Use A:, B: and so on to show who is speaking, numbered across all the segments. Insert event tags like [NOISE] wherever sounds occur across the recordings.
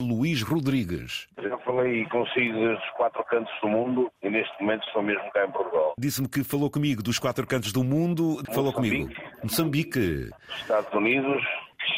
A: Luís Rodrigues.
B: Já falei consigo dos quatro cantos do mundo e neste momento estou mesmo cá em Portugal.
A: Disse-me que falou comigo dos quatro cantos do mundo. Falou comigo. Moçambique.
B: Estados Unidos,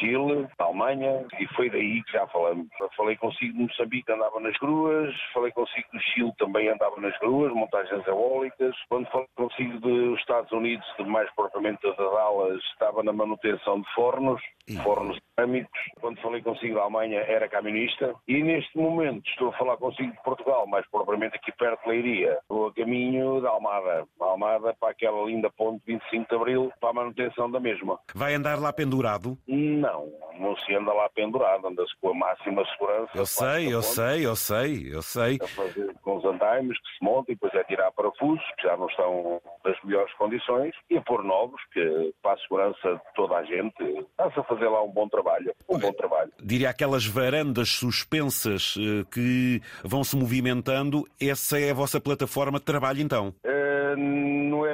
B: Chile, Alemanha, e foi daí que já falamos. Falei consigo de Moçambique, andava nas gruas, falei consigo do Chile, também andava nas gruas, montagens eólicas. Quando falei consigo dos Estados Unidos, de mais propriamente das Dallas, estava na manutenção de fornos, fornos cerâmicos. Quando falei consigo da Alemanha, era camionista. E neste momento estou a falar consigo de Portugal, mais propriamente aqui perto de Leiria. Estou a caminho da Almada. Almada para aquela linda ponte 25 de Abril, para a manutenção da mesma.
A: Vai andar lá pendurado?
B: Não, não se anda lá pendurado, anda-se com a máxima segurança.
A: Eu sei, eu sei, eu sei, eu sei.
B: A fazer com os andaimes que se montam e depois é tirar parafusos, que já não estão nas melhores condições, e a pôr novos, que para a segurança de toda a gente, está-se a fazer lá um bom trabalho. Um bom trabalho.
A: Diria aquelas varandas suspensas eh, que vão se movimentando, essa é a vossa plataforma de trabalho então?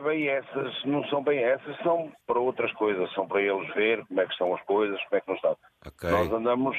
B: Bem essas, não são bem essas, são para outras coisas, são para eles ver como é que estão as coisas, como é que não estão.
A: Ok.
B: Nós andamos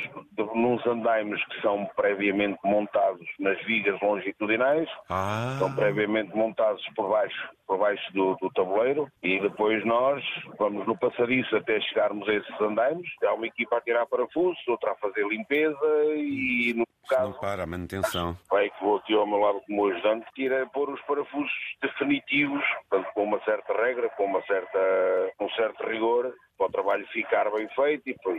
B: nos andaimes que são previamente montados nas vigas longitudinais,
A: Ah,
B: são previamente montados por baixo, por baixo do, do tabuleiro e depois nós vamos no passadiço até chegarmos a esses andaimes. Há uma equipa a tirar parafusos, outra a fazer limpeza e no
A: não
B: caso
A: para a manutenção.
B: pai que vou aqui ao meu lado como ajudante, tira pôr os parafusos definitivos, portanto, com uma certa regra, com uma certa, um certo rigor, para o trabalho ficar bem feito e para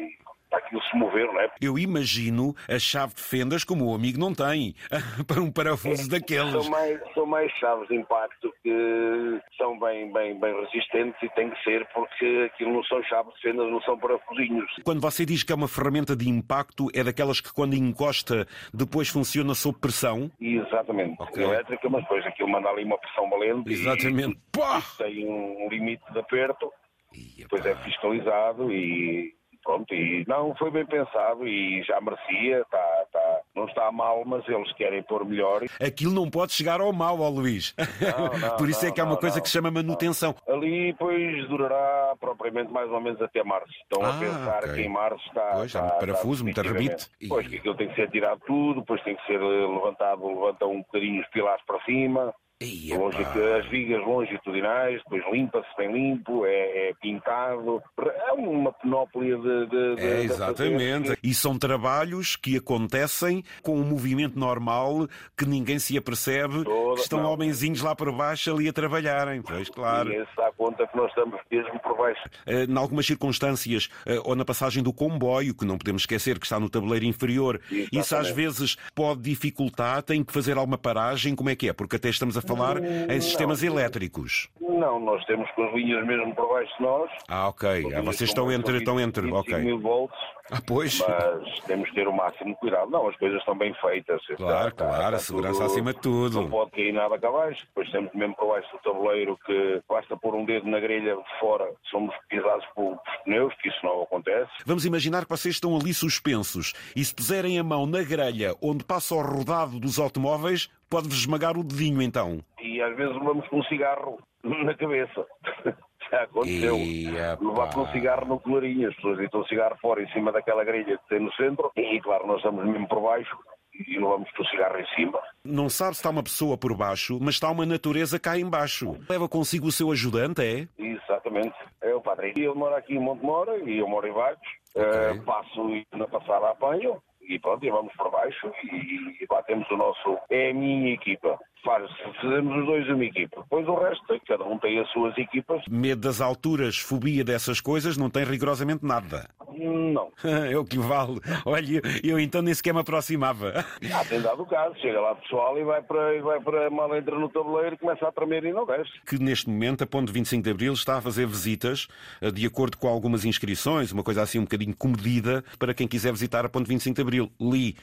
B: aquilo se mover, não é?
A: Eu imagino a chave de fendas como o amigo não tem, [LAUGHS] para um parafuso daqueles.
B: São mais, são mais chaves de impacto que são bem, bem, bem resistentes e tem que ser porque aquilo não são chaves de fendas, não são parafusinhos.
A: Quando você diz que é uma ferramenta de impacto, é daquelas que quando encosta depois funciona sob pressão?
B: Exatamente.
A: Ok.
B: Elétrica, mas depois aquilo manda ali uma pressão valente
A: Exatamente. Pá!
B: e tem um limite de aperto.
A: Ia,
B: depois é fiscalizado e pronto, e não, foi bem pensado e já merecia, tá, tá, não está mal, mas eles querem pôr melhor.
A: Aquilo não pode chegar ao mal, ó Luís.
B: Não, [LAUGHS] não,
A: Por isso é
B: não,
A: que há uma coisa que se chama manutenção.
B: Ali, pois, durará propriamente mais ou menos até março. Estão
A: Ah,
B: a pensar
A: ok.
B: que em março está.
A: Pois, há
B: está,
A: muito parafuso,
B: definitivamente.
A: rebite.
B: Pois, que aquilo tem que ser tirado tudo, depois tem que ser eh, levantado, levanta um bocadinho os pilares para cima. Longe, as vigas longitudinais, depois limpa-se bem limpo, é, é pintado. É uma penóplia de. de, de
A: É,
B: de
A: exatamente.
B: fazer.
A: E são trabalhos que acontecem com um movimento normal que ninguém se apercebe
B: Toda-
A: que estão
B: não.
A: homenzinhos lá por baixo ali a trabalharem. Pois, claro.
B: Ninguém se dá conta que nós estamos mesmo por baixo.
A: Eh, Em algumas circunstâncias, eh, ou na passagem do comboio, que não podemos esquecer que está no tabuleiro inferior,
B: Exatamente.
A: isso às vezes pode dificultar, tem que fazer alguma paragem, como é que é? Porque até estamos a falar em sistemas elétricos.
B: Não, nós temos com as linhas mesmo por baixo de nós.
A: Ah, ok. Ah, vocês estão entre, estão entre,
B: 25
A: ok.
B: mil volts,
A: Ah, pois.
B: mas temos que ter o máximo de cuidado. Não, as coisas estão bem feitas.
A: Claro,
B: Está-
A: claro,
B: está
A: a segurança
B: tudo-
A: acima de tudo.
B: Não pode cair nada cá abaixo. Depois temos mesmo por baixo do tabuleiro que basta pôr um dedo na grelha de fora, somos pisados pelos pneus, que isso não acontece.
A: Vamos imaginar que vocês estão ali suspensos e se puserem a mão na grelha onde passa o rodado dos automóveis, pode-vos esmagar o dedinho então.
B: E às vezes levamos com um cigarro [LAUGHS] na cabeça. [LAUGHS] Já aconteceu. Levar com um cigarro no colarinho. As pessoas deitam o cigarro fora em cima daquela grelha que tem no centro. E claro, nós estamos mesmo por baixo e levamos com o cigarro em cima.
A: Não sabe se está uma pessoa por baixo, mas está uma natureza cá em baixo. Leva consigo o seu ajudante, é?
B: Exatamente. É o padre. Ele mora aqui em Montemora e eu moro em Vagos. Eh, passo e na passada apanho e pronto, e vamos por baixo e, e lá temos o nosso... É a minha equipa. Faz, fazemos os dois uma equipa. Depois o resto, cada um tem as suas equipas.
A: Medo das alturas, fobia dessas coisas, não tem rigorosamente nada.
B: Não. [LAUGHS]
A: É o que vale. Olha, eu então nem sequer me aproximava.
B: Já tem dado o caso. Chega lá pessoal e vai para, e vai para mal entra no tabuleiro e começa a tremer e não desce.
A: Que neste momento a Ponte 25 de Abril está a fazer visitas eh, de acordo com algumas inscrições, uma coisa assim um bocadinho comedida para quem quiser visitar a Ponte 25 de Abril. Li